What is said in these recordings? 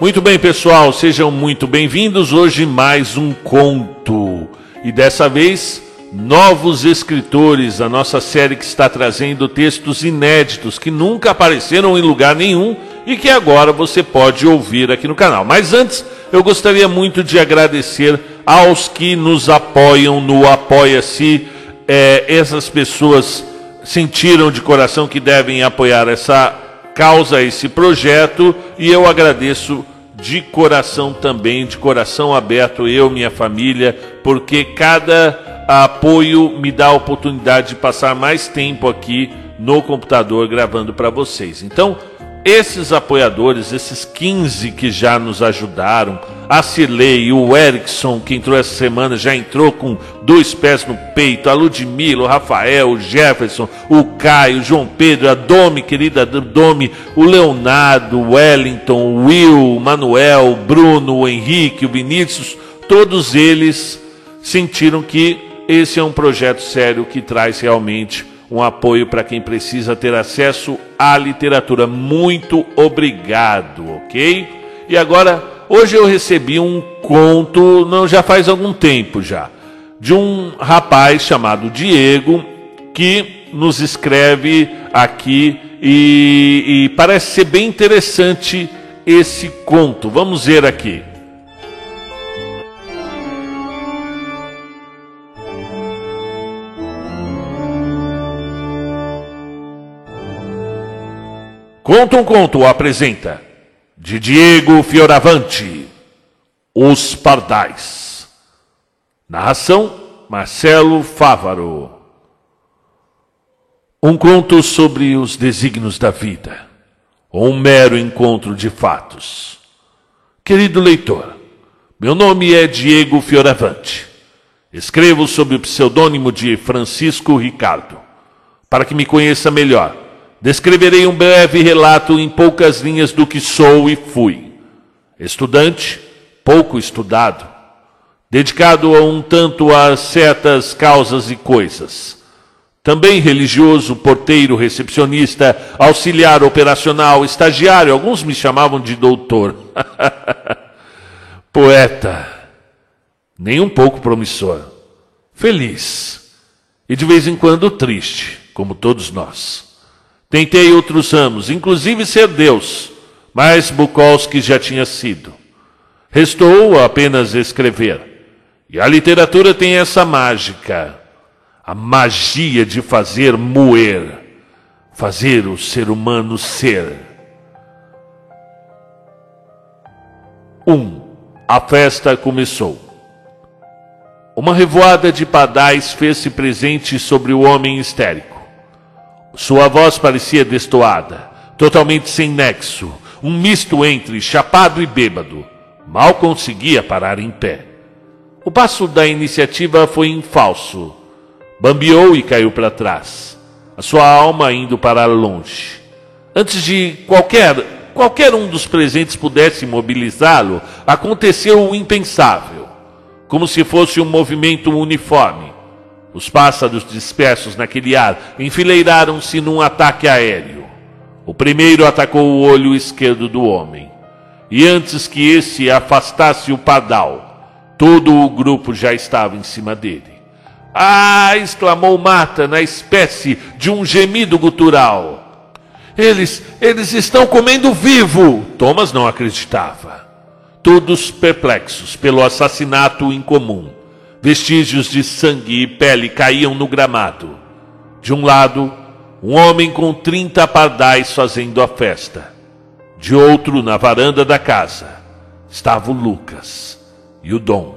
Muito bem, pessoal, sejam muito bem-vindos. Hoje mais um conto. E dessa vez, novos escritores, a nossa série que está trazendo textos inéditos que nunca apareceram em lugar nenhum e que agora você pode ouvir aqui no canal. Mas antes, eu gostaria muito de agradecer aos que nos apoiam no Apoia-se. É, essas pessoas sentiram de coração que devem apoiar essa causa, esse projeto, e eu agradeço de coração também, de coração aberto, eu, minha família, porque cada apoio me dá a oportunidade de passar mais tempo aqui no computador gravando para vocês. Então, esses apoiadores, esses 15 que já nos ajudaram, a Cirlei, o Erickson, que entrou essa semana, já entrou com dois pés no peito, a Ludmila, o Rafael, o Jefferson, o Caio, o João Pedro, a Domi, querida Domi, o Leonardo, o Wellington, o Will, o Manuel, o Bruno, o Henrique, o Vinícius, todos eles sentiram que esse é um projeto sério que traz realmente um apoio para quem precisa ter acesso à literatura. Muito obrigado, ok? E agora, hoje eu recebi um conto, não já faz algum tempo já, de um rapaz chamado Diego que nos escreve aqui e, e parece ser bem interessante esse conto. Vamos ver aqui. Conta um Conto apresenta de Diego Fioravante Os Pardais. Narração Marcelo Fávaro. Um conto sobre os desígnios da vida, ou um mero encontro de fatos. Querido leitor, meu nome é Diego Fioravante. Escrevo sob o pseudônimo de Francisco Ricardo. Para que me conheça melhor, Descreverei um breve relato em poucas linhas do que sou e fui. Estudante, pouco estudado, dedicado a um tanto a certas causas e coisas. Também religioso, porteiro, recepcionista, auxiliar operacional, estagiário, alguns me chamavam de doutor. Poeta, nem um pouco promissor. Feliz e de vez em quando triste, como todos nós. Tentei outros ramos, inclusive ser Deus, mas Bukowski já tinha sido. Restou apenas escrever. E a literatura tem essa mágica, a magia de fazer moer, fazer o ser humano ser. Um, a festa começou. Uma revoada de padais fez-se presente sobre o homem histérico. Sua voz parecia destoada, totalmente sem nexo, um misto entre chapado e bêbado. Mal conseguia parar em pé. O passo da iniciativa foi em falso. Bambeou e caiu para trás, a sua alma indo para longe. Antes de qualquer, qualquer um dos presentes pudesse mobilizá-lo, aconteceu o impensável, como se fosse um movimento uniforme os pássaros dispersos naquele ar enfileiraram-se num ataque aéreo. O primeiro atacou o olho esquerdo do homem. E antes que esse afastasse o padal, todo o grupo já estava em cima dele. Ah! exclamou Mata na espécie de um gemido gutural. Eles, eles estão comendo vivo! Thomas não acreditava. Todos perplexos pelo assassinato incomum Vestígios de sangue e pele caíam no gramado. De um lado, um homem com trinta pardais fazendo a festa. De outro, na varanda da casa, estava o Lucas e o Dom.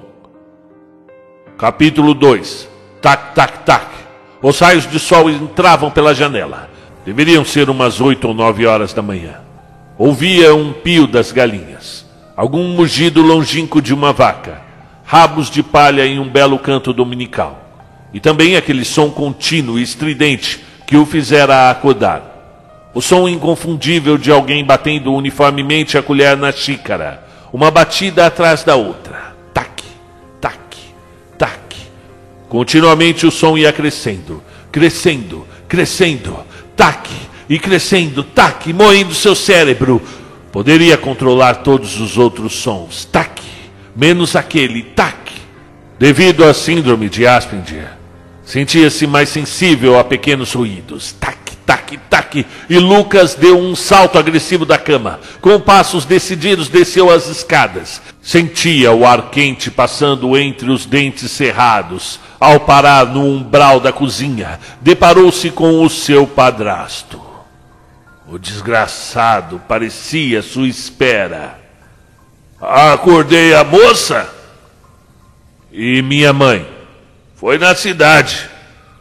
Capítulo 2 Tac, tac, tac. Os raios de sol entravam pela janela. Deveriam ser umas oito ou nove horas da manhã. Ouvia um pio das galinhas, algum mugido longínquo de uma vaca rabos de palha em um belo canto dominical. E também aquele som contínuo e estridente que o fizera acordar. O som inconfundível de alguém batendo uniformemente a colher na xícara, uma batida atrás da outra. Tac, tac, tac. Continuamente o som ia crescendo, crescendo, crescendo, tac, e crescendo, tac, moendo seu cérebro. Poderia controlar todos os outros sons, tac, menos aquele, tac. Devido à síndrome de Asperger, sentia-se mais sensível a pequenos ruídos, tac, tac, tac, e Lucas deu um salto agressivo da cama. Com passos decididos, desceu as escadas. Sentia o ar quente passando entre os dentes cerrados. Ao parar no umbral da cozinha, deparou-se com o seu padrasto. O desgraçado parecia sua espera. Acordei a moça e minha mãe. Foi na cidade.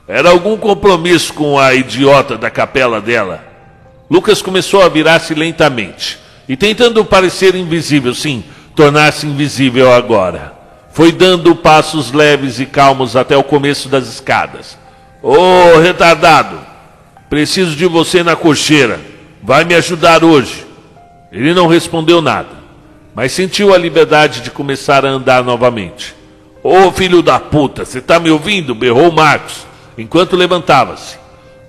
Era algum compromisso com a idiota da capela dela. Lucas começou a virar-se lentamente e, tentando parecer invisível, sim, tornar-se invisível agora. Foi dando passos leves e calmos até o começo das escadas. Ô, oh, retardado! Preciso de você na cocheira. Vai me ajudar hoje. Ele não respondeu nada, mas sentiu a liberdade de começar a andar novamente. Ô oh, filho da puta, você está me ouvindo? berrou Marcos enquanto levantava-se.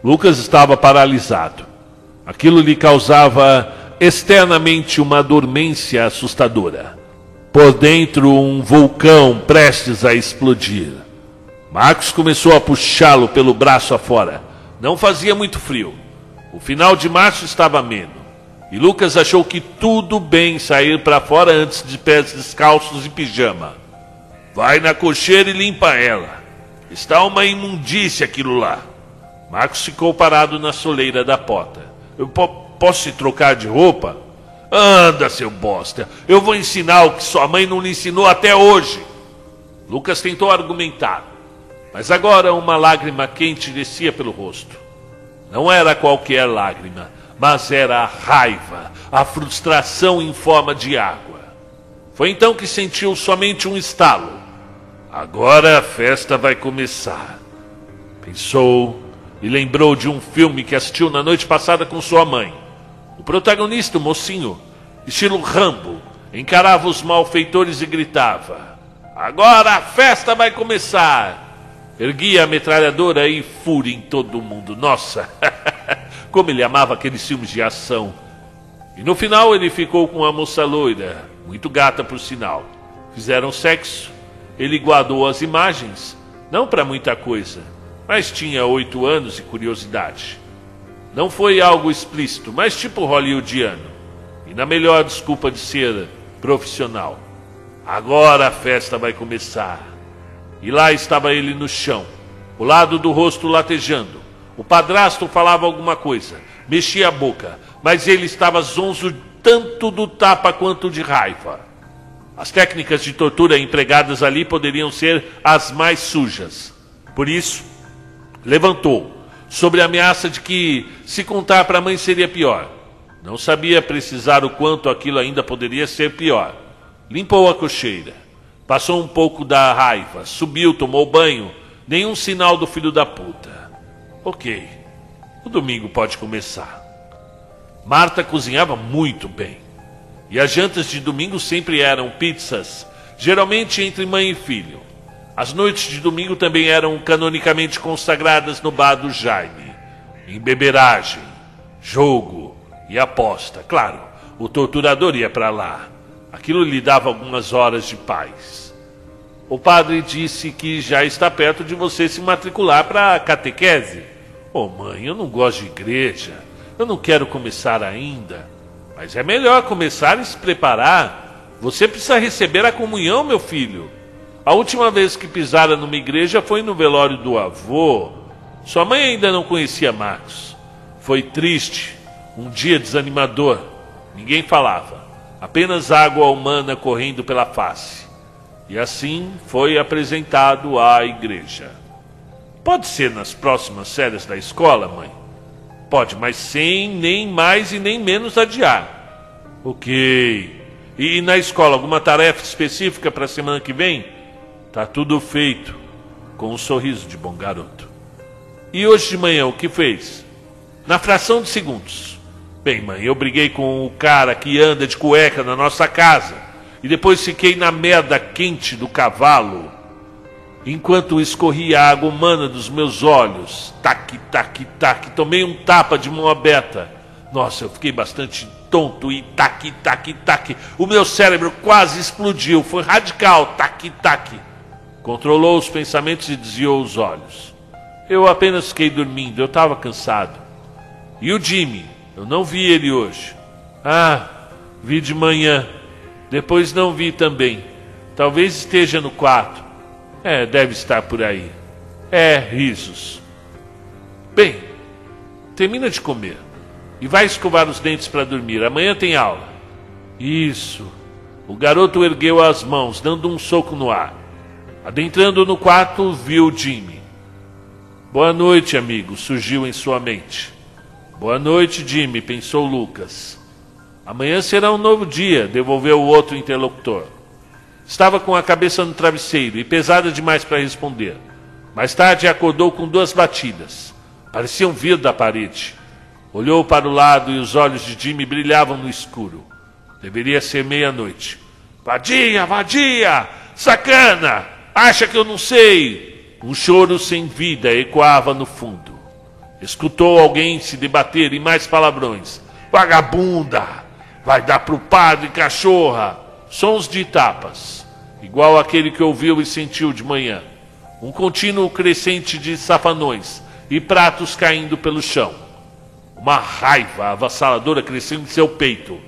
Lucas estava paralisado. Aquilo lhe causava externamente uma dormência assustadora. Por dentro, um vulcão prestes a explodir. Marcos começou a puxá-lo pelo braço afora. Não fazia muito frio. O final de março estava ameno. E Lucas achou que tudo bem sair para fora antes de pés descalços e pijama. Vai na cocheira e limpa ela. Está uma imundícia aquilo lá. Marcos ficou parado na soleira da porta. Eu po posso se trocar de roupa? Anda, seu bosta. Eu vou ensinar o que sua mãe não lhe ensinou até hoje. Lucas tentou argumentar, mas agora uma lágrima quente descia pelo rosto. Não era qualquer lágrima, mas era a raiva, a frustração em forma de água. Foi então que sentiu somente um estalo Agora a festa vai começar. Pensou e lembrou de um filme que assistiu na noite passada com sua mãe. O protagonista, o mocinho, estilo Rambo, encarava os malfeitores e gritava: Agora a festa vai começar! Erguia a metralhadora e fúria em todo mundo. Nossa, como ele amava aqueles filmes de ação. E no final ele ficou com a moça loira, muito gata por sinal. Fizeram sexo ele guardou as imagens, não para muita coisa, mas tinha oito anos e curiosidade. Não foi algo explícito, mas tipo hollywoodiano. E na melhor desculpa de ser profissional. Agora a festa vai começar. E lá estava ele no chão, o lado do rosto latejando. O padrasto falava alguma coisa, mexia a boca, mas ele estava zonzo tanto do tapa quanto de raiva. As técnicas de tortura empregadas ali poderiam ser as mais sujas. Por isso, levantou, sobre a ameaça de que, se contar para a mãe, seria pior. Não sabia precisar o quanto aquilo ainda poderia ser pior. Limpou a cocheira, passou um pouco da raiva, subiu, tomou banho. Nenhum sinal do filho da puta. Ok, o domingo pode começar. Marta cozinhava muito bem. E as jantas de domingo sempre eram pizzas, geralmente entre mãe e filho. As noites de domingo também eram canonicamente consagradas no bar do Jaime. Em beberagem, jogo e aposta. Claro, o torturador ia para lá. Aquilo lhe dava algumas horas de paz. O padre disse que já está perto de você se matricular para a catequese. Oh, mãe, eu não gosto de igreja. Eu não quero começar ainda. Mas é melhor começar a se preparar. Você precisa receber a comunhão, meu filho. A última vez que pisara numa igreja foi no velório do avô. Sua mãe ainda não conhecia Marcos. Foi triste, um dia desanimador. Ninguém falava, apenas água humana correndo pela face. E assim foi apresentado à igreja. Pode ser nas próximas séries da escola, mãe? Pode, mas sem nem mais e nem menos adiar. Ok. E na escola, alguma tarefa específica para a semana que vem? Tá tudo feito. Com um sorriso de bom garoto. E hoje de manhã, o que fez? Na fração de segundos. Bem, mãe, eu briguei com o cara que anda de cueca na nossa casa. E depois fiquei na merda quente do cavalo enquanto escorria a água humana dos meus olhos. Tac, tac, tac. Tomei um tapa de mão aberta. Nossa, eu fiquei bastante tonto e tac, tac, tac. O meu cérebro quase explodiu, foi radical, tac, tac. Controlou os pensamentos e desviou os olhos. Eu apenas fiquei dormindo, eu estava cansado. E o Jimmy? Eu não vi ele hoje. Ah, vi de manhã. Depois não vi também. Talvez esteja no quarto. É, deve estar por aí. É, risos. Bem, termina de comer e vai escovar os dentes para dormir. Amanhã tem aula. Isso. O garoto ergueu as mãos, dando um soco no ar. Adentrando no quarto, viu Jimmy. Boa noite, amigo, surgiu em sua mente. Boa noite, Jimmy, pensou Lucas. Amanhã será um novo dia, devolveu o outro interlocutor. Estava com a cabeça no travesseiro e pesada demais para responder. Mais tarde acordou com duas batidas. Pareciam vir da parede. Olhou para o lado e os olhos de Jimmy brilhavam no escuro. Deveria ser meia-noite. Vadia, vadia! Sacana! Acha que eu não sei? Um choro sem vida ecoava no fundo. Escutou alguém se debater em mais palavrões. Vagabunda! Vai dar pro padre, cachorra! Sons de tapas, igual aquele que ouviu e sentiu de manhã. Um contínuo crescente de safanões e pratos caindo pelo chão. Uma raiva avassaladora cresceu em seu peito.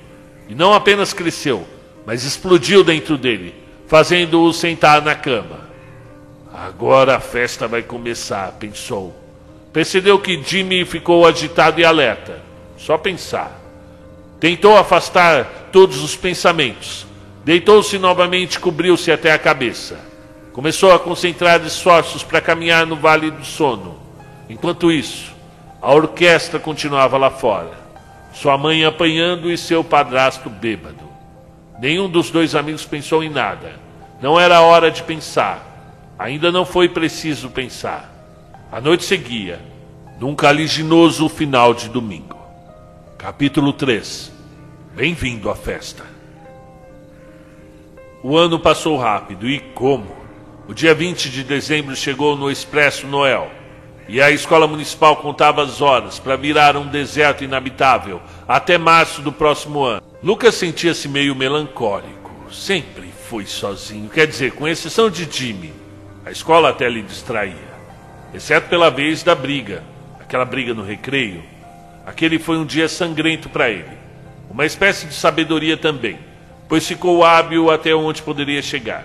E não apenas cresceu, mas explodiu dentro dele, fazendo-o sentar na cama. Agora a festa vai começar, pensou. Percebeu que Jimmy ficou agitado e alerta. Só pensar. Tentou afastar todos os pensamentos. Deitou-se novamente cobriu-se até a cabeça. Começou a concentrar esforços para caminhar no vale do sono. Enquanto isso, a orquestra continuava lá fora. Sua mãe apanhando e seu padrasto bêbado. Nenhum dos dois amigos pensou em nada. Não era hora de pensar. Ainda não foi preciso pensar. A noite seguia, num caliginoso final de domingo. Capítulo 3 Bem-vindo à festa. O ano passou rápido e como? O dia 20 de dezembro chegou no Expresso Noel e a escola municipal contava as horas para virar um deserto inabitável até março do próximo ano. Lucas sentia-se meio melancólico. Sempre foi sozinho, quer dizer, com exceção de Jimmy. A escola até lhe distraía exceto pela vez da briga, aquela briga no recreio. Aquele foi um dia sangrento para ele, uma espécie de sabedoria também, pois ficou hábil até onde poderia chegar.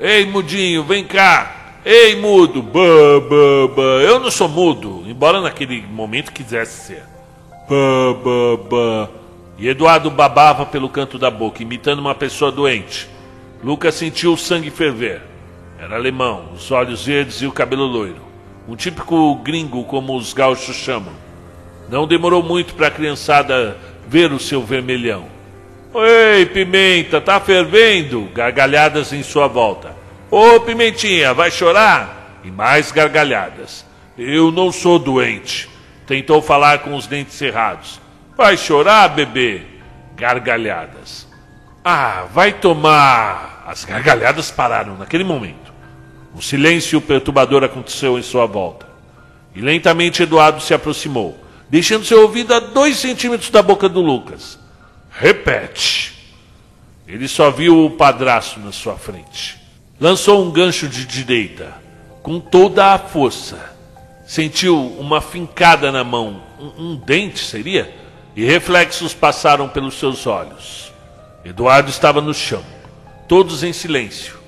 Ei, mudinho, vem cá! Ei, mudo! Bah, bah, bah. Eu não sou mudo, embora naquele momento quisesse ser. Bah, bah, bah. E Eduardo babava pelo canto da boca, imitando uma pessoa doente. Lucas sentiu o sangue ferver. Era alemão, os olhos verdes e o cabelo loiro. Um típico gringo, como os gaúchos chamam. Não demorou muito para a criançada ver o seu vermelhão. Ei, Pimenta, tá fervendo? Gargalhadas em sua volta. Ô, Pimentinha, vai chorar? E mais gargalhadas. Eu não sou doente. Tentou falar com os dentes cerrados. Vai chorar, bebê? Gargalhadas. Ah, vai tomar. As gargalhadas pararam naquele momento. Um silêncio perturbador aconteceu em sua volta. E lentamente Eduardo se aproximou, deixando seu ouvido a dois centímetros da boca do Lucas. Repete. Ele só viu o padrasto na sua frente. Lançou um gancho de direita, com toda a força. Sentiu uma fincada na mão, um, um dente seria? E reflexos passaram pelos seus olhos. Eduardo estava no chão, todos em silêncio,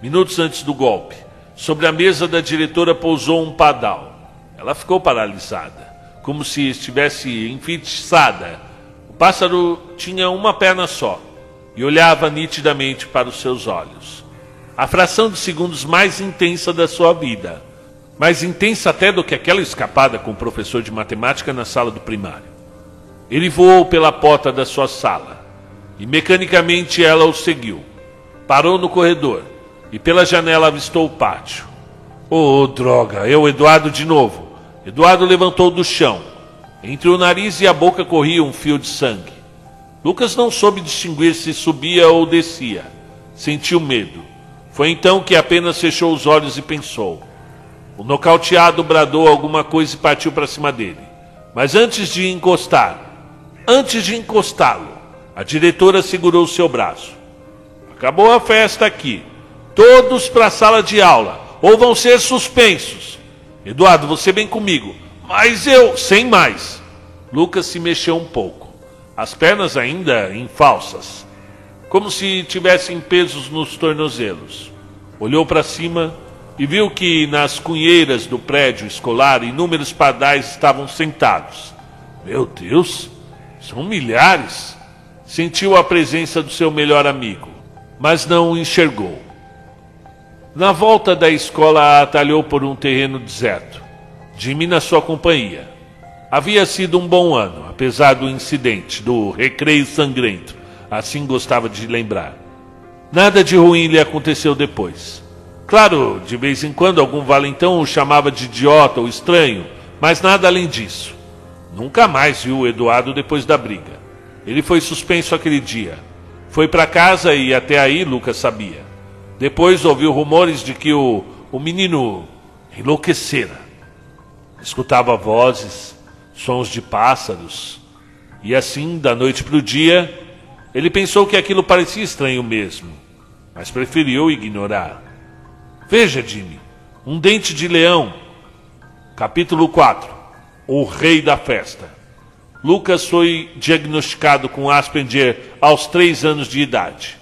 minutos antes do golpe. Sobre a mesa da diretora pousou um padal. Ela ficou paralisada, como se estivesse enfeitiçada. Pássaro tinha uma perna só e olhava nitidamente para os seus olhos. A fração de segundos mais intensa da sua vida. Mais intensa até do que aquela escapada com o professor de matemática na sala do primário. Ele voou pela porta da sua sala e mecanicamente ela o seguiu. Parou no corredor e pela janela avistou o pátio. Oh, droga, eu, Eduardo, de novo. Eduardo levantou do chão. Entre o nariz e a boca corria um fio de sangue. Lucas não soube distinguir se subia ou descia. Sentiu medo. Foi então que apenas fechou os olhos e pensou. O nocauteado bradou alguma coisa e partiu para cima dele. Mas antes de encostar, Antes de encostá-lo, a diretora segurou seu braço. Acabou a festa aqui. Todos para a sala de aula, ou vão ser suspensos. Eduardo, você vem comigo. Mas eu, sem mais. Lucas se mexeu um pouco, as pernas ainda em falsas, como se tivessem pesos nos tornozelos. Olhou para cima e viu que nas cunheiras do prédio escolar inúmeros pardais estavam sentados. Meu Deus, são milhares. Sentiu a presença do seu melhor amigo, mas não o enxergou. Na volta da escola, atalhou por um terreno deserto. Jimmy na sua companhia. Havia sido um bom ano, apesar do incidente, do recreio sangrento. Assim gostava de lembrar. Nada de ruim lhe aconteceu depois. Claro, de vez em quando algum valentão o chamava de idiota ou estranho, mas nada além disso. Nunca mais viu o Eduardo depois da briga. Ele foi suspenso aquele dia. Foi para casa e até aí Lucas sabia. Depois ouviu rumores de que o, o menino enlouquecera. Escutava vozes, sons de pássaros. E assim, da noite para o dia, ele pensou que aquilo parecia estranho mesmo, mas preferiu ignorar. Veja, Jimmy, um dente de leão. Capítulo 4 O Rei da Festa. Lucas foi diagnosticado com Asperger aos três anos de idade.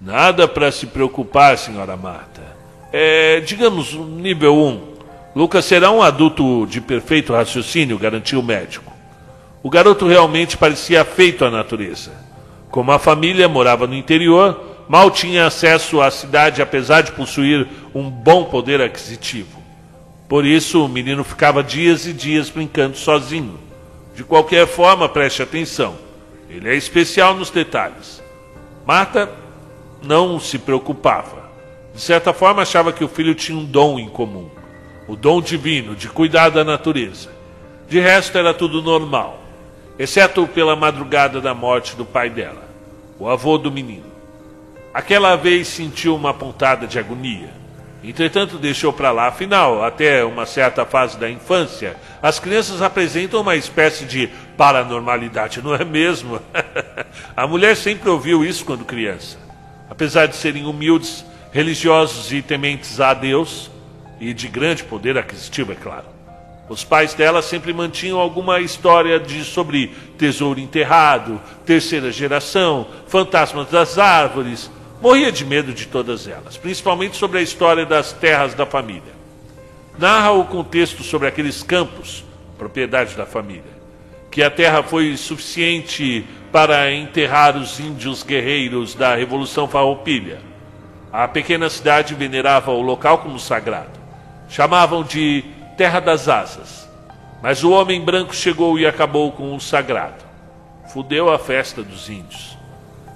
Nada para se preocupar, senhora Marta. É, digamos, nível 1. Lucas será um adulto de perfeito raciocínio, garantiu o médico. O garoto realmente parecia feito à natureza. Como a família morava no interior, mal tinha acesso à cidade, apesar de possuir um bom poder aquisitivo. Por isso, o menino ficava dias e dias brincando sozinho. De qualquer forma, preste atenção. Ele é especial nos detalhes. Marta não se preocupava. De certa forma, achava que o filho tinha um dom em comum o dom divino de cuidar da natureza. De resto, era tudo normal, exceto pela madrugada da morte do pai dela, o avô do menino. Aquela vez sentiu uma pontada de agonia. Entretanto, deixou para lá. Afinal, até uma certa fase da infância, as crianças apresentam uma espécie de paranormalidade, não é mesmo? a mulher sempre ouviu isso quando criança. Apesar de serem humildes, religiosos e tementes a Deus, e de grande poder aquisitivo, é claro. Os pais dela sempre mantinham alguma história de, sobre tesouro enterrado, terceira geração, fantasmas das árvores. Morria de medo de todas elas, principalmente sobre a história das terras da família. Narra o contexto sobre aqueles campos, propriedade da família, que a terra foi suficiente para enterrar os índios guerreiros da Revolução Farroupilha. A pequena cidade venerava o local como sagrado. Chamavam de Terra das Asas. Mas o homem branco chegou e acabou com o sagrado. Fudeu a festa dos índios.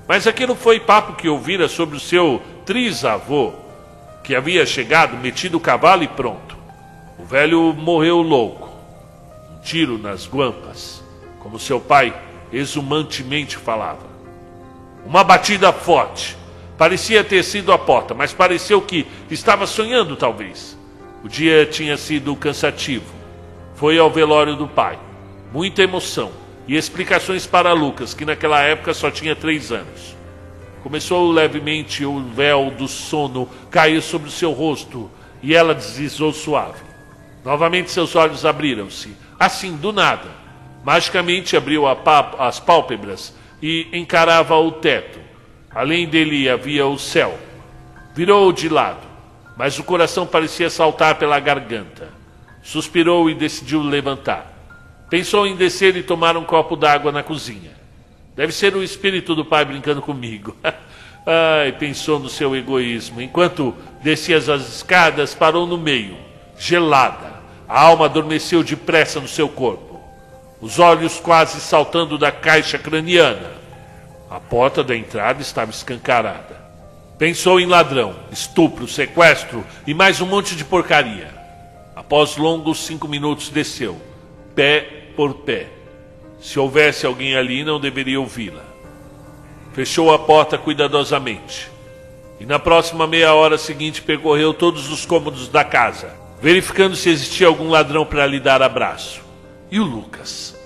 Mas aquilo foi papo que ouvira sobre o seu trisavô, que havia chegado, metido o cavalo e pronto. O velho morreu louco. Um tiro nas guampas, como seu pai exumantemente falava. Uma batida forte. Parecia ter sido a porta, mas pareceu que estava sonhando, talvez. O dia tinha sido cansativo. Foi ao velório do pai. Muita emoção e explicações para Lucas, que naquela época só tinha três anos. Começou levemente o véu do sono cair sobre o seu rosto e ela deslizou suave. Novamente seus olhos abriram-se, assim do nada. Magicamente abriu as pálpebras e encarava o teto. Além dele havia o céu. Virou de lado mas o coração parecia saltar pela garganta. Suspirou e decidiu levantar. Pensou em descer e tomar um copo d'água na cozinha. Deve ser o espírito do pai brincando comigo. Ai, pensou no seu egoísmo. Enquanto descia as escadas, parou no meio, gelada. A alma adormeceu depressa no seu corpo. Os olhos quase saltando da caixa craniana. A porta da entrada estava escancarada. Pensou em ladrão, estupro, sequestro e mais um monte de porcaria. Após longos cinco minutos, desceu, pé por pé. Se houvesse alguém ali, não deveria ouvi-la. Fechou a porta cuidadosamente. E na próxima meia hora seguinte percorreu todos os cômodos da casa, verificando se existia algum ladrão para lhe dar abraço. E o Lucas?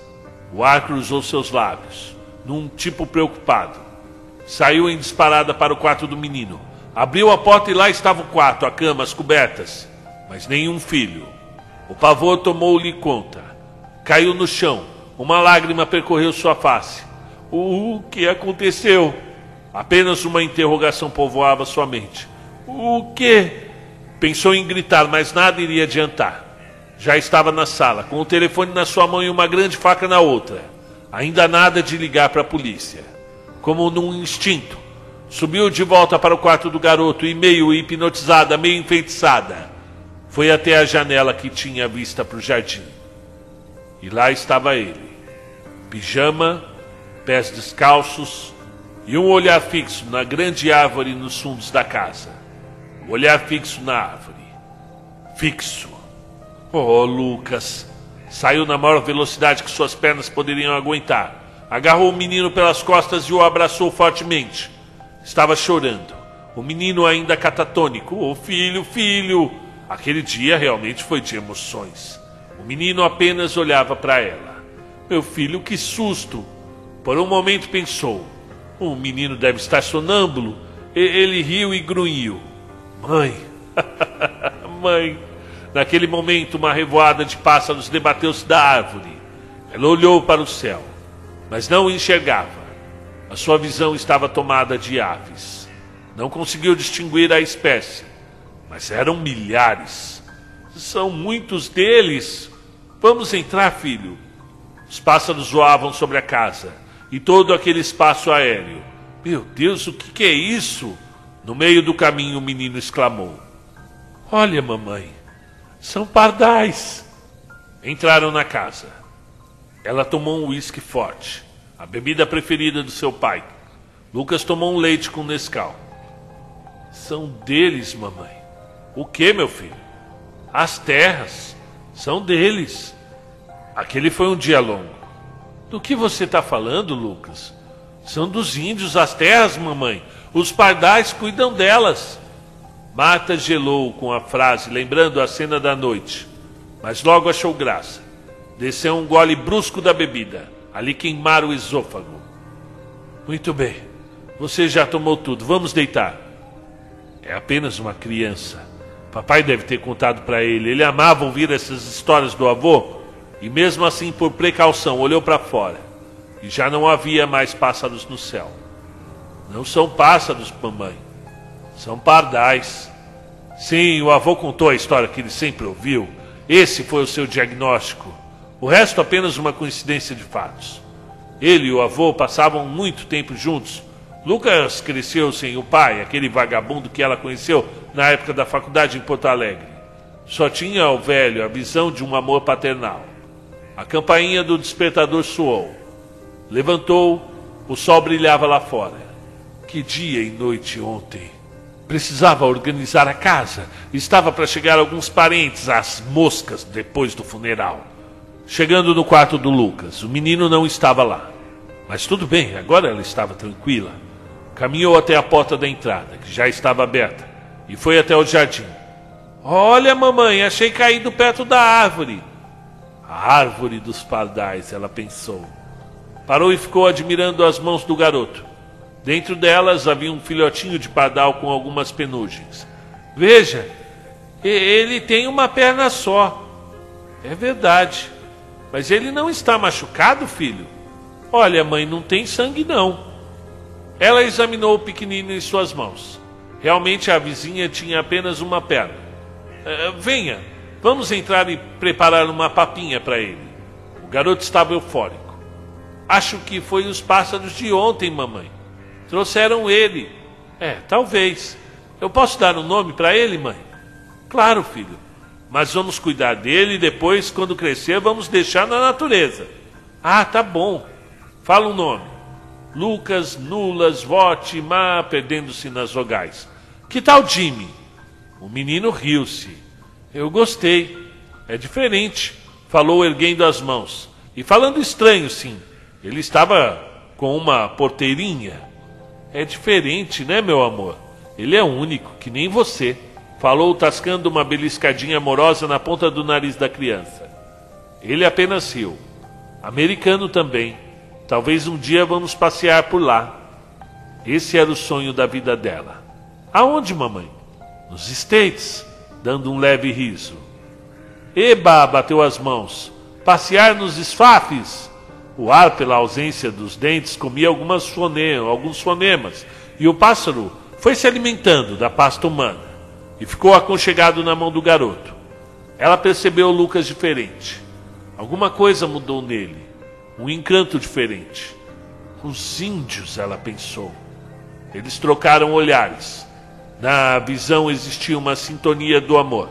O ar cruzou seus lábios, num tipo preocupado. Saiu em disparada para o quarto do menino. Abriu a porta e lá estava o quarto, a cama, as cobertas. Mas nenhum filho. O pavor tomou-lhe conta. Caiu no chão. Uma lágrima percorreu sua face. O que aconteceu? Apenas uma interrogação povoava sua mente. O que? Pensou em gritar, mas nada iria adiantar. Já estava na sala, com o telefone na sua mão e uma grande faca na outra. Ainda nada de ligar para a polícia. Como num instinto, subiu de volta para o quarto do garoto e, meio hipnotizada, meio enfeitiçada, foi até a janela que tinha vista para o jardim. E lá estava ele, pijama, pés descalços e um olhar fixo na grande árvore nos fundos da casa. O olhar fixo na árvore. Fixo. Oh, Lucas. Saiu na maior velocidade que suas pernas poderiam aguentar. Agarrou o menino pelas costas e o abraçou fortemente. Estava chorando. O menino ainda catatônico. Oh, filho, filho. Aquele dia realmente foi de emoções. O menino apenas olhava para ela. Meu filho, que susto! Por um momento pensou: o menino deve estar sonâmbulo. Ele riu e grunhiu. Mãe, mãe. Naquele momento, uma revoada de pássaros debateu-se da árvore. Ela olhou para o céu, mas não enxergava. A sua visão estava tomada de aves. Não conseguiu distinguir a espécie, mas eram milhares. São muitos deles. Vamos entrar, filho. Os pássaros voavam sobre a casa e todo aquele espaço aéreo. Meu Deus, o que, que é isso? No meio do caminho, o menino exclamou: Olha, mamãe, são pardais. Entraram na casa. Ela tomou um uísque forte, a bebida preferida do seu pai. Lucas tomou um leite com Nescau. São deles, mamãe. O que, meu filho? As terras são deles. Aquele foi um dia longo. Do que você está falando, Lucas? São dos índios as terras, mamãe. Os pardais cuidam delas. Marta gelou com a frase, lembrando a cena da noite, mas logo achou graça. Desceu um gole brusco da bebida, ali queimar o esôfago. Muito bem, você já tomou tudo, vamos deitar. É apenas uma criança. Papai deve ter contado para ele. Ele amava ouvir essas histórias do avô e, mesmo assim, por precaução, olhou para fora e já não havia mais pássaros no céu. Não são pássaros, mamãe, são pardais. Sim, o avô contou a história que ele sempre ouviu. Esse foi o seu diagnóstico. O resto apenas uma coincidência de fatos. Ele e o avô passavam muito tempo juntos. Lucas cresceu sem o pai, aquele vagabundo que ela conheceu na época da faculdade em Porto Alegre. Só tinha ao velho a visão de um amor paternal. A campainha do despertador soou. Levantou, o sol brilhava lá fora. Que dia e noite ontem. Precisava organizar a casa. Estava para chegar alguns parentes às moscas depois do funeral. Chegando no quarto do Lucas, o menino não estava lá. Mas tudo bem, agora ela estava tranquila. Caminhou até a porta da entrada, que já estava aberta, e foi até o jardim. Olha, mamãe, achei caído perto da árvore. A árvore dos pardais, ela pensou. Parou e ficou admirando as mãos do garoto. Dentro delas havia um filhotinho de pardal com algumas penugens. Veja, ele tem uma perna só. É verdade. Mas ele não está machucado, filho? Olha, mãe, não tem sangue não. Ela examinou o pequenino em suas mãos. Realmente a vizinha tinha apenas uma perna. Uh, venha, vamos entrar e preparar uma papinha para ele. O garoto estava eufórico. Acho que foi os pássaros de ontem, mamãe. Trouxeram ele. É, talvez. Eu posso dar um nome para ele, mãe? Claro, filho. Mas vamos cuidar dele e depois, quando crescer, vamos deixar na natureza. Ah, tá bom. Fala um nome. Lucas, Nulas, Vote, Má, perdendo-se nas vogais. Que tal Jimmy? O menino riu-se. Eu gostei. É diferente. Falou erguendo as mãos. E falando estranho, sim. Ele estava com uma porteirinha é diferente, né, meu amor? Ele é único, que nem você. Falou tascando uma beliscadinha amorosa na ponta do nariz da criança. Ele apenas riu. Americano também. Talvez um dia vamos passear por lá. Esse era o sonho da vida dela. Aonde, mamãe? Nos States, dando um leve riso. Eba, bateu as mãos. Passear nos esfafes. O ar, pela ausência dos dentes, comia algumas fonemas, alguns fonemas, e o pássaro foi se alimentando da pasta humana e ficou aconchegado na mão do garoto. Ela percebeu Lucas diferente. Alguma coisa mudou nele, um encanto diferente. Os índios, ela pensou. Eles trocaram olhares. Na visão existia uma sintonia do amor.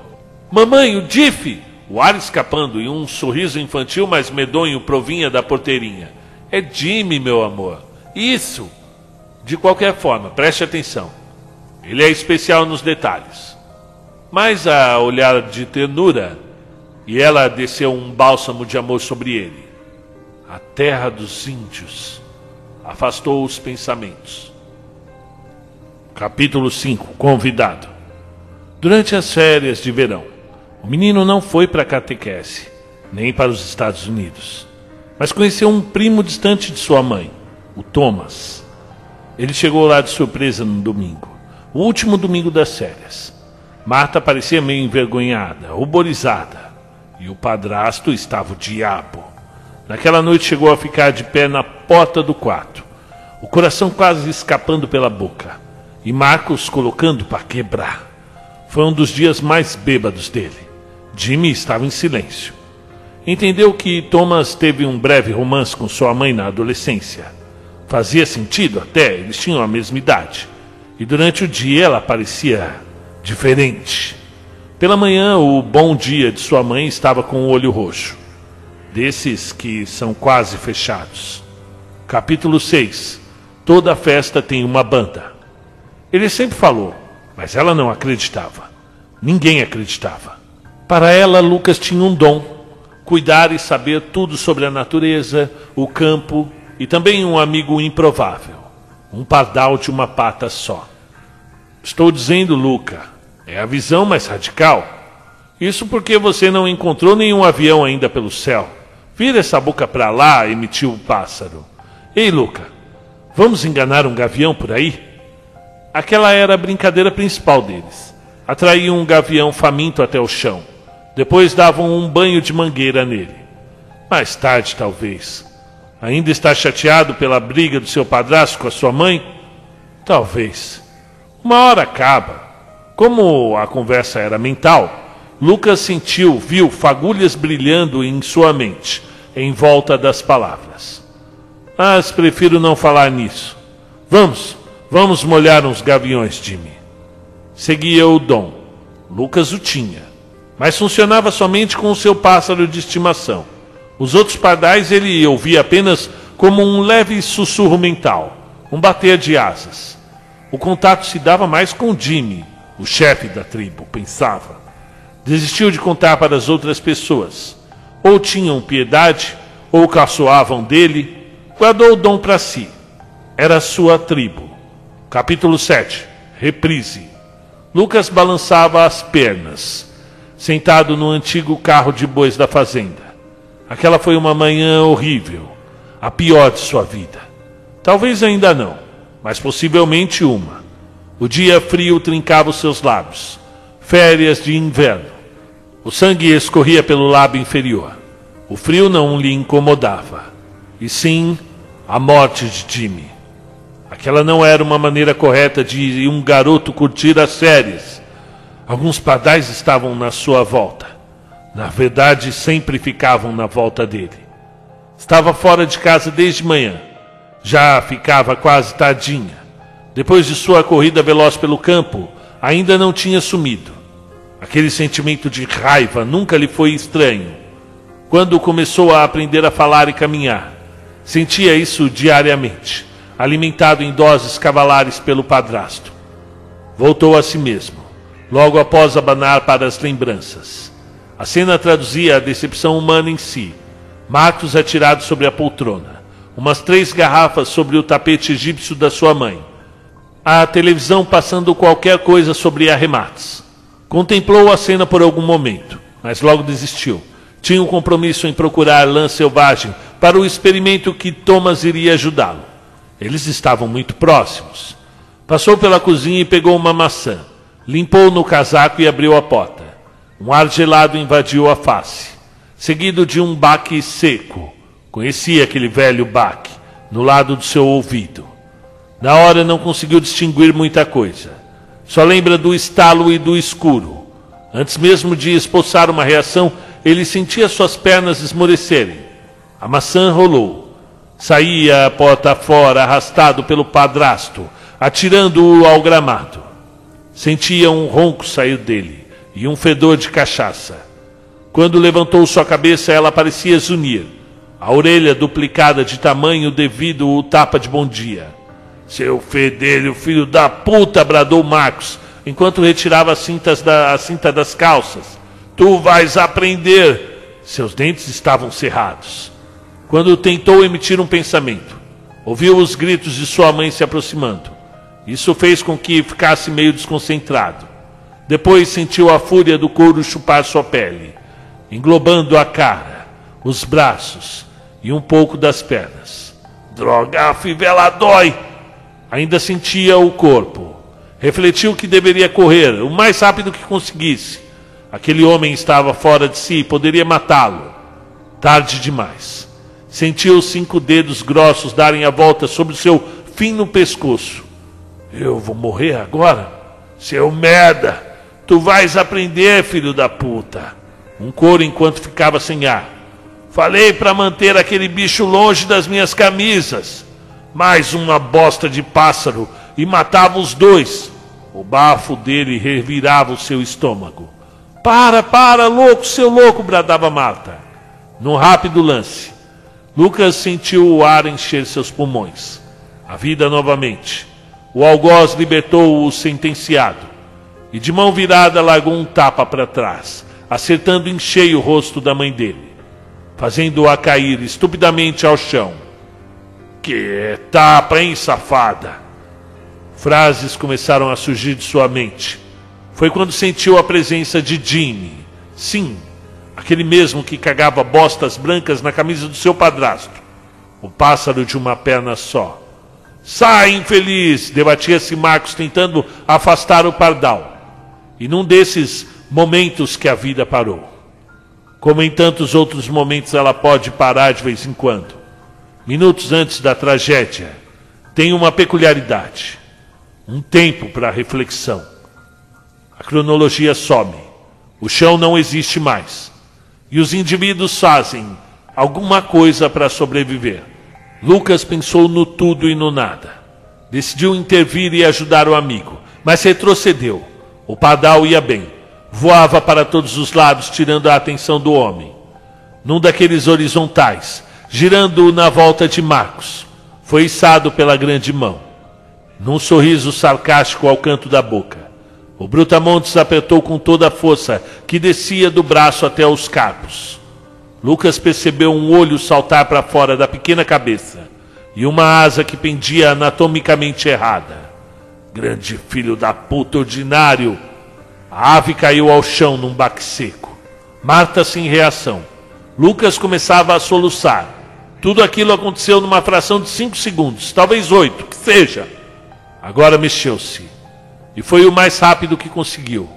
Mamãe, o Diff! O ar escapando e um sorriso infantil mais medonho provinha da porteirinha. É Jimmy, meu amor. Isso! De qualquer forma, preste atenção. Ele é especial nos detalhes. Mas a olhar de ternura, e ela desceu um bálsamo de amor sobre ele. A terra dos índios afastou os pensamentos. Capítulo 5 Convidado Durante as férias de verão, o menino não foi para a catequese, nem para os Estados Unidos, mas conheceu um primo distante de sua mãe, o Thomas. Ele chegou lá de surpresa no domingo, o último domingo das férias. Marta parecia meio envergonhada, ruborizada, e o padrasto estava o diabo. Naquela noite chegou a ficar de pé na porta do quarto, o coração quase escapando pela boca, e Marcos colocando para quebrar. Foi um dos dias mais bêbados dele. Jimmy estava em silêncio. Entendeu que Thomas teve um breve romance com sua mãe na adolescência. Fazia sentido até, eles tinham a mesma idade. E durante o dia ela parecia diferente. Pela manhã, o bom dia de sua mãe estava com o olho roxo, desses que são quase fechados. Capítulo 6 Toda festa tem uma banda. Ele sempre falou, mas ela não acreditava. Ninguém acreditava. Para ela, Lucas tinha um dom: cuidar e saber tudo sobre a natureza, o campo e também um amigo improvável, um pardal de uma pata só. Estou dizendo, Luca, é a visão mais radical. Isso porque você não encontrou nenhum avião ainda pelo céu. Vira essa boca para lá, emitiu o pássaro. Ei, Luca, vamos enganar um gavião por aí? Aquela era a brincadeira principal deles. Atraíam um gavião faminto até o chão depois davam um banho de mangueira nele. Mais tarde, talvez. Ainda está chateado pela briga do seu padrasto com a sua mãe? Talvez. Uma hora acaba. Como a conversa era mental, Lucas sentiu, viu fagulhas brilhando em sua mente, em volta das palavras. Mas prefiro não falar nisso. Vamos, vamos molhar uns gaviões, Jimmy. Seguia o dom. Lucas o tinha mas funcionava somente com o seu pássaro de estimação. Os outros pardais ele ouvia apenas como um leve sussurro mental, um bater de asas. O contato se dava mais com Jimmy, o chefe da tribo, pensava. Desistiu de contar para as outras pessoas. Ou tinham piedade, ou caçoavam dele, guardou o dom para si. Era sua tribo. Capítulo 7 Reprise. Lucas balançava as pernas sentado no antigo carro de bois da fazenda. Aquela foi uma manhã horrível, a pior de sua vida. Talvez ainda não, mas possivelmente uma. O dia frio trincava os seus lábios. Férias de inverno. O sangue escorria pelo lábio inferior. O frio não lhe incomodava. E sim, a morte de Jimmy. Aquela não era uma maneira correta de um garoto curtir as férias Alguns padais estavam na sua volta. Na verdade, sempre ficavam na volta dele. Estava fora de casa desde manhã. Já ficava quase tardinha. Depois de sua corrida veloz pelo campo, ainda não tinha sumido. Aquele sentimento de raiva nunca lhe foi estranho. Quando começou a aprender a falar e caminhar, sentia isso diariamente, alimentado em doses cavalares pelo padrasto. Voltou a si mesmo logo após abanar para as lembranças. A cena traduzia a decepção humana em si. Marcos atirado sobre a poltrona, umas três garrafas sobre o tapete egípcio da sua mãe. A televisão passando qualquer coisa sobre arremates. Contemplou a cena por algum momento, mas logo desistiu. Tinha um compromisso em procurar lã selvagem para o experimento que Thomas iria ajudá-lo. Eles estavam muito próximos. Passou pela cozinha e pegou uma maçã. Limpou no casaco e abriu a porta. Um ar gelado invadiu a face, seguido de um baque seco. Conhecia aquele velho baque no lado do seu ouvido. Na hora não conseguiu distinguir muita coisa. Só lembra do estalo e do escuro. Antes mesmo de expulsar uma reação, ele sentia suas pernas esmorecerem. A maçã rolou. Saía a porta fora, arrastado pelo padrasto, atirando-o ao gramado. Sentia um ronco sair dele e um fedor de cachaça. Quando levantou sua cabeça, ela parecia zunir, a orelha duplicada de tamanho devido ao tapa de bom dia. Seu fedelho, filho da puta, bradou Marcos, enquanto retirava as cintas da, a cinta das calças. Tu vais aprender. Seus dentes estavam cerrados. Quando tentou emitir um pensamento, ouviu os gritos de sua mãe se aproximando. Isso fez com que ficasse meio desconcentrado. Depois sentiu a fúria do couro chupar sua pele, englobando a cara, os braços e um pouco das pernas. Droga, a fivela dói! Ainda sentia o corpo. Refletiu que deveria correr o mais rápido que conseguisse. Aquele homem estava fora de si e poderia matá-lo. Tarde demais. Sentiu os cinco dedos grossos darem a volta sobre o seu fino pescoço. Eu vou morrer agora? Seu merda! Tu vais aprender, filho da puta. Um coro enquanto ficava sem ar. Falei para manter aquele bicho longe das minhas camisas. Mais uma bosta de pássaro e matava os dois. O bafo dele revirava o seu estômago. Para, para, louco, seu louco, bradava Marta. Num rápido lance, Lucas sentiu o ar encher seus pulmões. A vida novamente. O algoz libertou o sentenciado e de mão virada largou um tapa para trás, acertando em cheio o rosto da mãe dele, fazendo-a cair estupidamente ao chão. Que tapa, hein, safada? Frases começaram a surgir de sua mente. Foi quando sentiu a presença de Jimmy. Sim, aquele mesmo que cagava bostas brancas na camisa do seu padrasto. O pássaro de uma perna só. Sai, infeliz! debatia-se Marcos tentando afastar o pardal. E num desses momentos que a vida parou. Como em tantos outros momentos ela pode parar de vez em quando. Minutos antes da tragédia, tem uma peculiaridade. Um tempo para reflexão. A cronologia some. O chão não existe mais. E os indivíduos fazem alguma coisa para sobreviver. Lucas pensou no tudo e no nada. Decidiu intervir e ajudar o amigo, mas retrocedeu o padal ia bem, voava para todos os lados, tirando a atenção do homem. Num daqueles horizontais, girando na volta de Marcos, foi içado pela grande mão. Num sorriso sarcástico ao canto da boca, o Brutamontes apertou com toda a força que descia do braço até os carpos. Lucas percebeu um olho saltar para fora da pequena cabeça e uma asa que pendia anatomicamente errada. Grande filho da puta ordinário. A ave caiu ao chão num baque seco. Marta sem reação. Lucas começava a soluçar. Tudo aquilo aconteceu numa fração de cinco segundos, talvez oito, que seja. Agora mexeu-se. E foi o mais rápido que conseguiu.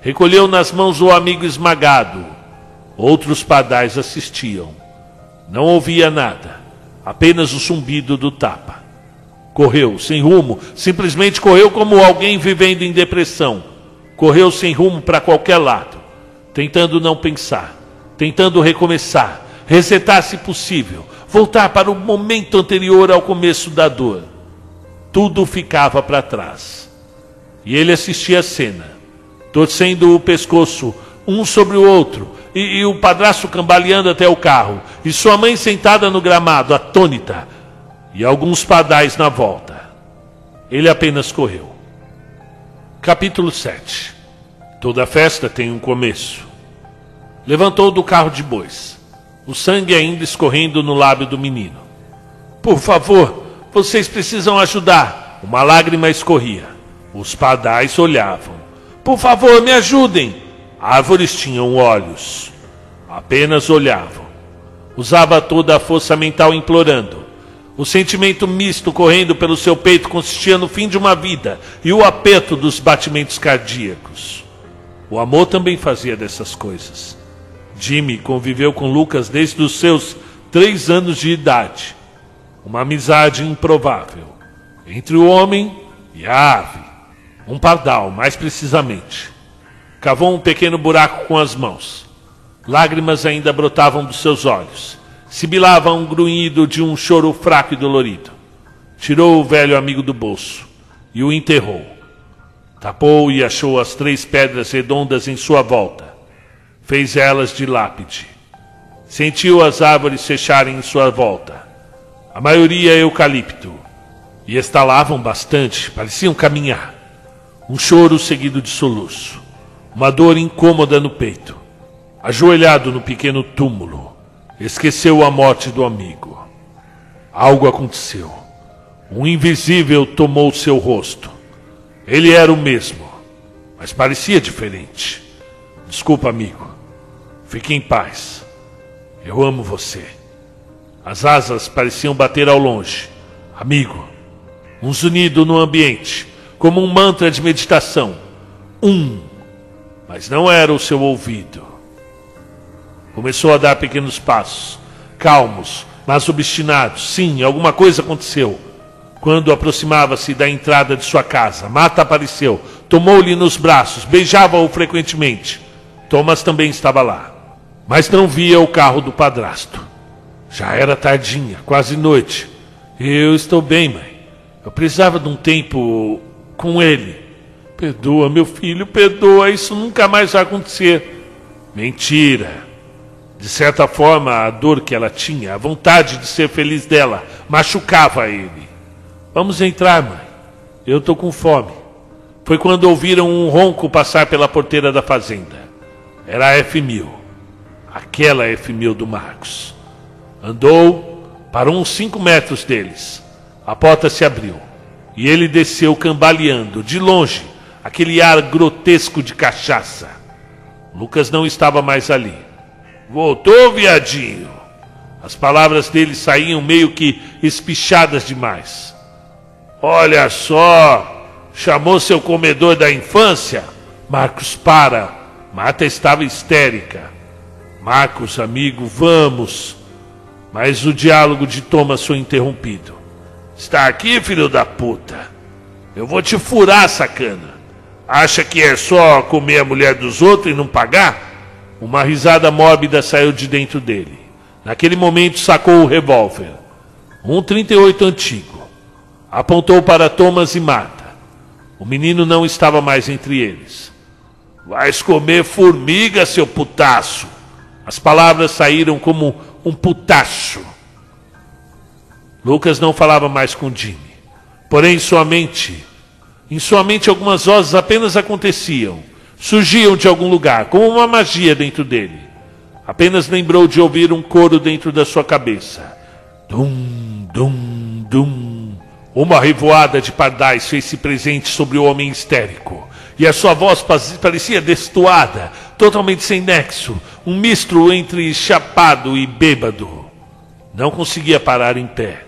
Recolheu nas mãos o amigo esmagado. Outros padais assistiam. Não ouvia nada, apenas o zumbido do tapa. Correu sem rumo, simplesmente correu como alguém vivendo em depressão. Correu sem rumo para qualquer lado, tentando não pensar, tentando recomeçar, resetar se possível, voltar para o momento anterior ao começo da dor. Tudo ficava para trás. E ele assistia a cena, torcendo o pescoço um sobre o outro, e, e o padrasto cambaleando até o carro, e sua mãe sentada no gramado, atônita, e alguns padais na volta. Ele apenas correu. Capítulo 7 Toda festa tem um começo. Levantou do carro de bois, o sangue ainda escorrendo no lábio do menino. Por favor, vocês precisam ajudar. Uma lágrima escorria. Os padais olhavam. Por favor, me ajudem. Árvores tinham olhos. Apenas olhavam. Usava toda a força mental implorando. O sentimento misto correndo pelo seu peito consistia no fim de uma vida e o aperto dos batimentos cardíacos. O amor também fazia dessas coisas. Jimmy conviveu com Lucas desde os seus três anos de idade. Uma amizade improvável entre o homem e a ave. Um pardal, mais precisamente. Cavou um pequeno buraco com as mãos. Lágrimas ainda brotavam dos seus olhos. Sibilava um grunhido de um choro fraco e dolorido. Tirou o velho amigo do bolso e o enterrou. Tapou e achou as três pedras redondas em sua volta. Fez elas de lápide. Sentiu as árvores fecharem em sua volta. A maioria eucalipto. E estalavam bastante, pareciam caminhar. Um choro seguido de soluço. Uma dor incômoda no peito. Ajoelhado no pequeno túmulo, esqueceu a morte do amigo. Algo aconteceu. Um invisível tomou seu rosto. Ele era o mesmo, mas parecia diferente. Desculpa, amigo. Fique em paz. Eu amo você. As asas pareciam bater ao longe. Amigo. Um zunido no ambiente, como um mantra de meditação. Um. Mas não era o seu ouvido. Começou a dar pequenos passos, calmos, mas obstinados. Sim, alguma coisa aconteceu. Quando aproximava-se da entrada de sua casa, Mata apareceu, tomou-lhe nos braços, beijava-o frequentemente. Thomas também estava lá, mas não via o carro do padrasto. Já era tardinha, quase noite. Eu estou bem, mãe. Eu precisava de um tempo com ele. Perdoa, meu filho, perdoa, isso nunca mais vai acontecer. Mentira. De certa forma, a dor que ela tinha, a vontade de ser feliz dela, machucava ele. Vamos entrar, mãe. Eu estou com fome. Foi quando ouviram um ronco passar pela porteira da fazenda. Era a F1000. Aquela F1000 do Marcos. Andou, parou uns cinco metros deles. A porta se abriu. E ele desceu cambaleando, de longe, aquele ar grotesco de cachaça. Lucas não estava mais ali. Voltou, viadinho. As palavras dele saíam meio que espichadas demais. Olha só, chamou seu comedor da infância? Marcos, para. Marta estava histérica. Marcos, amigo, vamos. Mas o diálogo de Thomas foi interrompido. Está aqui, filho da puta. Eu vou te furar, sacana. Acha que é só comer a mulher dos outros e não pagar? Uma risada mórbida saiu de dentro dele. Naquele momento sacou o revólver. Um 38 antigo. Apontou para Thomas e Marta. O menino não estava mais entre eles. Vais comer formiga, seu putaço. As palavras saíram como um putaço. Lucas não falava mais com Jimmy. Porém, em sua mente, em sua mente algumas vozes apenas aconteciam surgiam de algum lugar, como uma magia dentro dele. Apenas lembrou de ouvir um coro dentro da sua cabeça. Dum, dum, dum. Uma revoada de pardais fez-se presente sobre o homem histérico. E a sua voz parecia destoada, totalmente sem nexo, um misto entre chapado e bêbado. Não conseguia parar em pé.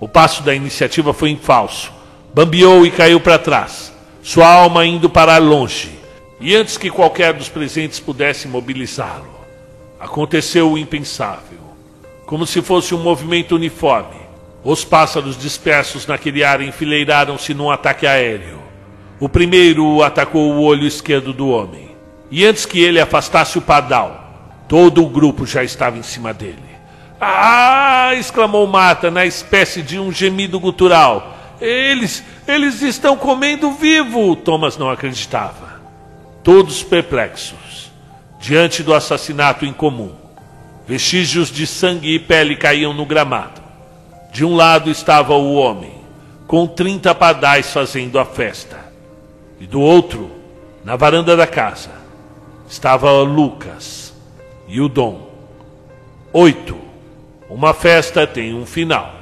O passo da iniciativa foi em falso. Bambeou e caiu para trás, sua alma indo parar longe e antes que qualquer dos presentes pudesse mobilizá-lo, aconteceu o impensável. Como se fosse um movimento uniforme, os pássaros dispersos naquele ar enfileiraram-se num ataque aéreo. O primeiro atacou o olho esquerdo do homem, e antes que ele afastasse o padal, todo o grupo já estava em cima dele. Ah! exclamou Mata na espécie de um gemido gutural. Eles, eles estão comendo vivo! Thomas não acreditava todos perplexos, diante do assassinato incomum. Vestígios de sangue e pele caíam no gramado. De um lado estava o homem, com trinta padais fazendo a festa. E do outro, na varanda da casa, estava Lucas e o Dom. Oito. Uma festa tem um final.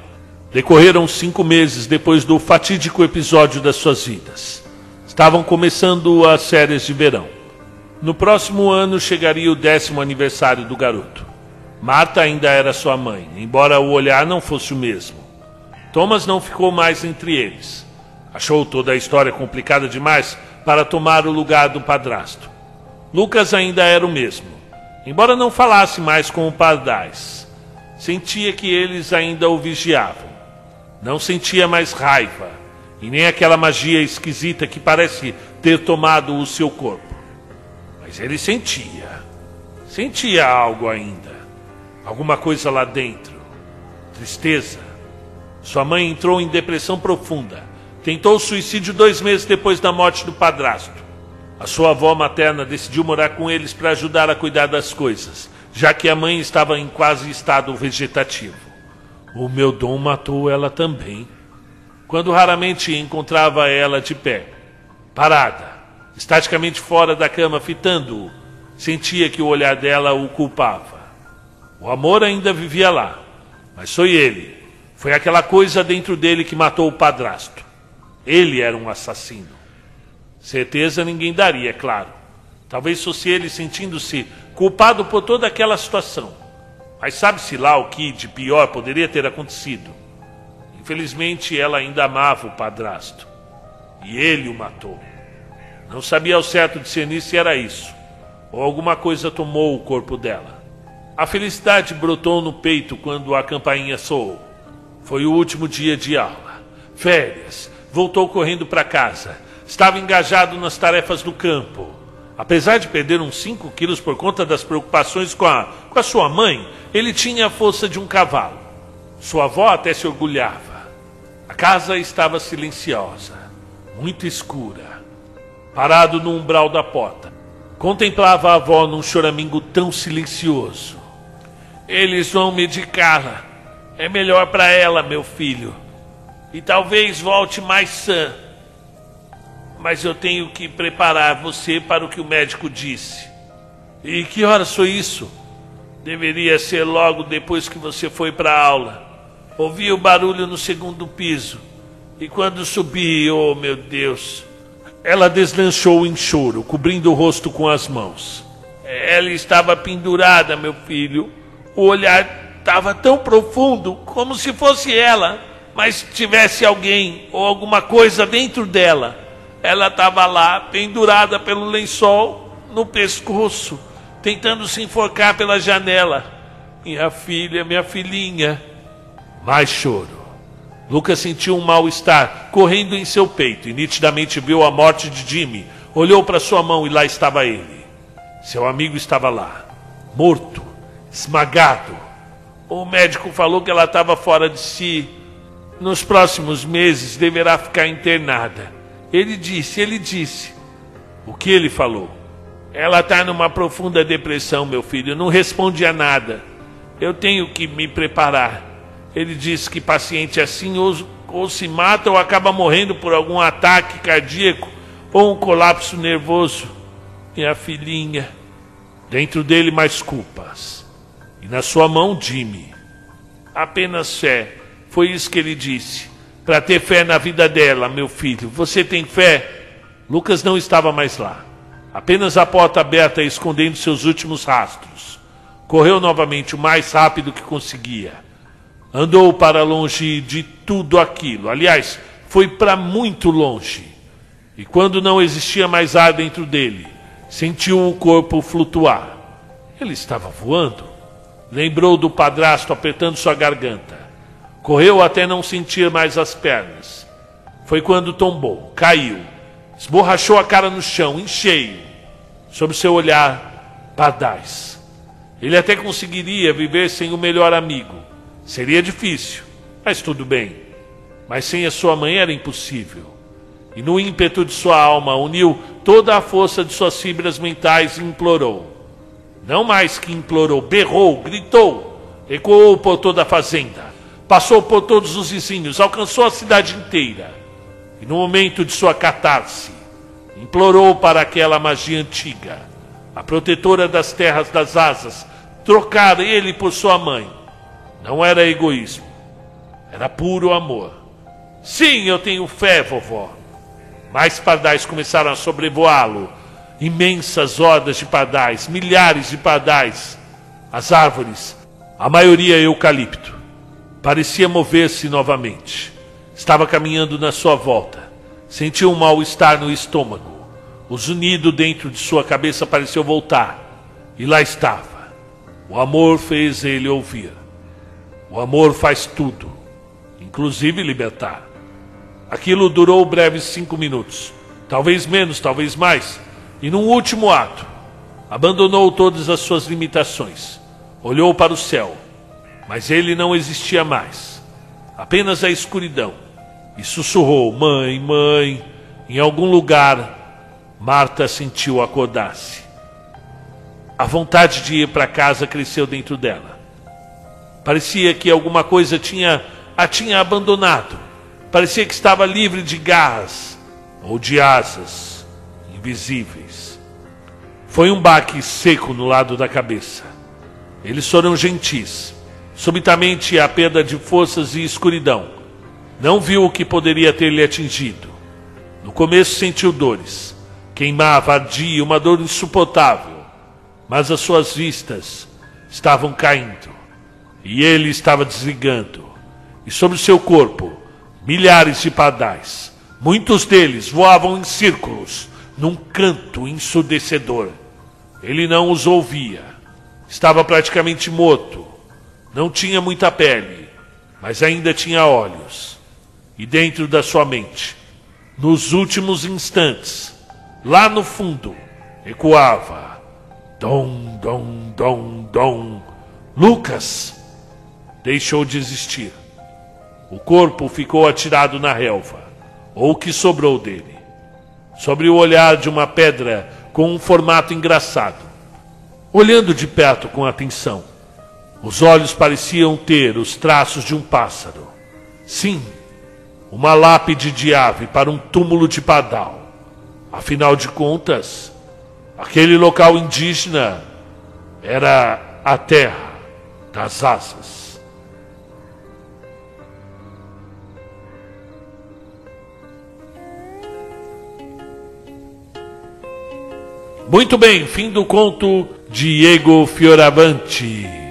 Decorreram cinco meses depois do fatídico episódio das suas vidas. Estavam começando as férias de verão. No próximo ano chegaria o décimo aniversário do garoto. Marta ainda era sua mãe, embora o olhar não fosse o mesmo. Thomas não ficou mais entre eles. Achou toda a história complicada demais para tomar o lugar do padrasto. Lucas ainda era o mesmo, embora não falasse mais com o Pardais. Sentia que eles ainda o vigiavam. Não sentia mais raiva, e nem aquela magia esquisita que parece ter tomado o seu corpo. Mas ele sentia. Sentia algo ainda. Alguma coisa lá dentro. Tristeza. Sua mãe entrou em depressão profunda. Tentou suicídio dois meses depois da morte do padrasto. A sua avó materna decidiu morar com eles para ajudar a cuidar das coisas, já que a mãe estava em quase estado vegetativo. O meu dom matou ela também. Quando raramente encontrava ela de pé, parada, estaticamente fora da cama, fitando-o. Sentia que o olhar dela o culpava. O amor ainda vivia lá, mas foi ele. Foi aquela coisa dentro dele que matou o padrasto. Ele era um assassino. Certeza ninguém daria, é claro. Talvez fosse ele sentindo-se culpado por toda aquela situação. Mas sabe-se lá o que de pior poderia ter acontecido. Infelizmente, ela ainda amava o padrasto. E ele o matou. Não sabia ao certo discernir se era isso, ou alguma coisa tomou o corpo dela. A felicidade brotou no peito quando a campainha soou. Foi o último dia de aula. Férias. Voltou correndo para casa. Estava engajado nas tarefas do campo. Apesar de perder uns 5 quilos por conta das preocupações com a, com a sua mãe, ele tinha a força de um cavalo. Sua avó até se orgulhava. A casa estava silenciosa, muito escura. Parado no umbral da porta, contemplava a avó num choramingo tão silencioso. Eles vão medicá-la. É melhor para ela, meu filho. E talvez volte mais sã. Mas eu tenho que preparar você para o que o médico disse. E que horas foi isso? Deveria ser logo depois que você foi para a aula. Ouvi o barulho no segundo piso. E quando subi, oh meu Deus, ela deslanchou em choro, cobrindo o rosto com as mãos. Ela estava pendurada, meu filho. O olhar estava tão profundo, como se fosse ela, mas tivesse alguém ou alguma coisa dentro dela. Ela estava lá, pendurada pelo lençol no pescoço, tentando se enforcar pela janela. Minha filha, minha filhinha. Mais choro. Lucas sentiu um mal-estar correndo em seu peito e nitidamente viu a morte de Jimmy. Olhou para sua mão e lá estava ele. Seu amigo estava lá, morto, esmagado. O médico falou que ela estava fora de si. Nos próximos meses deverá ficar internada. Ele disse, ele disse. O que ele falou? Ela está numa profunda depressão, meu filho. Não responde a nada. Eu tenho que me preparar. Ele diz que paciente assim ou, ou se mata ou acaba morrendo por algum ataque cardíaco ou um colapso nervoso. Minha filhinha, dentro dele mais culpas. E na sua mão, Jimmy. Apenas fé. Foi isso que ele disse. Para ter fé na vida dela, meu filho. Você tem fé? Lucas não estava mais lá. Apenas a porta aberta escondendo seus últimos rastros. Correu novamente o mais rápido que conseguia andou para longe de tudo aquilo. Aliás, foi para muito longe. E quando não existia mais ar dentro dele, sentiu o corpo flutuar. Ele estava voando. Lembrou do padrasto apertando sua garganta. Correu até não sentir mais as pernas. Foi quando tombou, caiu, esborrachou a cara no chão, em cheio, sob seu olhar pardais. Ele até conseguiria viver sem o melhor amigo, Seria difícil, mas tudo bem. Mas sem a sua mãe era impossível. E no ímpeto de sua alma, uniu toda a força de suas fibras mentais e implorou. Não mais que implorou, berrou, gritou, ecoou por toda a fazenda, passou por todos os vizinhos, alcançou a cidade inteira. E no momento de sua catarse, implorou para aquela magia antiga, a protetora das terras das asas, trocar ele por sua mãe não era egoísmo, era puro amor. Sim, eu tenho fé, vovó. Mais pardais começaram a sobrevoá-lo, imensas hordas de pardais, milhares de pardais. As árvores, a maioria eucalipto, parecia mover-se novamente. Estava caminhando na sua volta. Sentiu um mal-estar no estômago. O zunido dentro de sua cabeça pareceu voltar. E lá estava. O amor fez ele ouvir. O amor faz tudo, inclusive libertar. Aquilo durou breves cinco minutos, talvez menos, talvez mais, e num último ato, abandonou todas as suas limitações, olhou para o céu, mas ele não existia mais, apenas a escuridão, e sussurrou: Mãe, mãe. Em algum lugar, Marta sentiu acordar-se. A vontade de ir para casa cresceu dentro dela. Parecia que alguma coisa tinha, a tinha abandonado. Parecia que estava livre de garras ou de asas invisíveis. Foi um baque seco no lado da cabeça. Eles foram gentis. Subitamente a perda de forças e escuridão. Não viu o que poderia ter lhe atingido. No começo sentiu dores. Queimava, ardia, uma dor insuportável. Mas as suas vistas estavam caindo. E ele estava desligando. E sobre seu corpo, milhares de padais. Muitos deles voavam em círculos, num canto ensurdecedor. Ele não os ouvia. Estava praticamente morto. Não tinha muita pele, mas ainda tinha olhos. E dentro da sua mente, nos últimos instantes, lá no fundo, ecoava: Dom, dom, dom, dom. Lucas! deixou de existir. O corpo ficou atirado na relva, ou o que sobrou dele, sobre o olhar de uma pedra com um formato engraçado. Olhando de perto com atenção, os olhos pareciam ter os traços de um pássaro. Sim, uma lápide de ave para um túmulo de padal. Afinal de contas, aquele local indígena era a terra das asas. Muito bem, fim do conto Diego Fioravanti.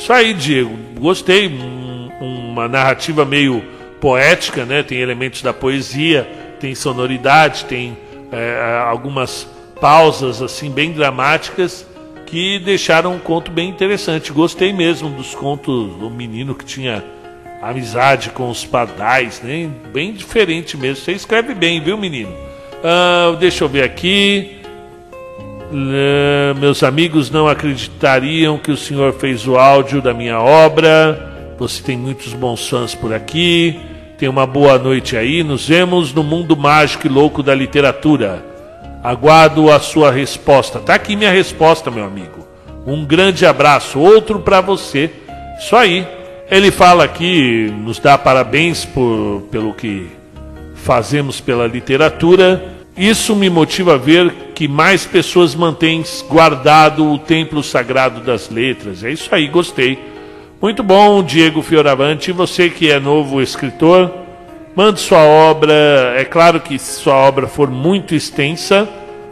Isso aí, Diego. Gostei. Um, uma narrativa meio poética, né? Tem elementos da poesia, tem sonoridade, tem é, algumas pausas assim bem dramáticas que deixaram um conto bem interessante. Gostei mesmo dos contos do menino que tinha amizade com os padais, né? Bem diferente mesmo. Você escreve bem, viu, menino? Uh, deixa eu ver aqui. Meus amigos não acreditariam que o senhor fez o áudio da minha obra. Você tem muitos bons fãs por aqui. Tenha uma boa noite aí. Nos vemos no mundo mágico e louco da literatura. Aguardo a sua resposta. Tá aqui minha resposta, meu amigo. Um grande abraço. Outro para você. Isso aí. Ele fala aqui, nos dá parabéns por, pelo que fazemos pela literatura isso me motiva a ver que mais pessoas mantêm guardado o templo sagrado das letras. É isso aí, gostei. Muito bom, Diego Fioravante. Você que é novo escritor, mande sua obra. É claro que se sua obra for muito extensa,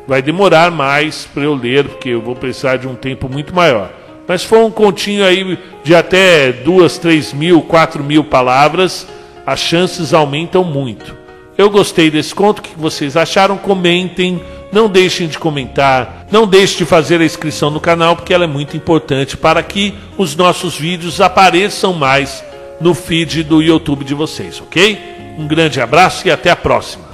vai demorar mais para eu ler, porque eu vou precisar de um tempo muito maior. Mas se for um continho aí de até duas, três mil, quatro mil palavras, as chances aumentam muito. Eu gostei desse conto, o que vocês acharam? Comentem, não deixem de comentar, não deixem de fazer a inscrição no canal, porque ela é muito importante para que os nossos vídeos apareçam mais no feed do YouTube de vocês, ok? Um grande abraço e até a próxima.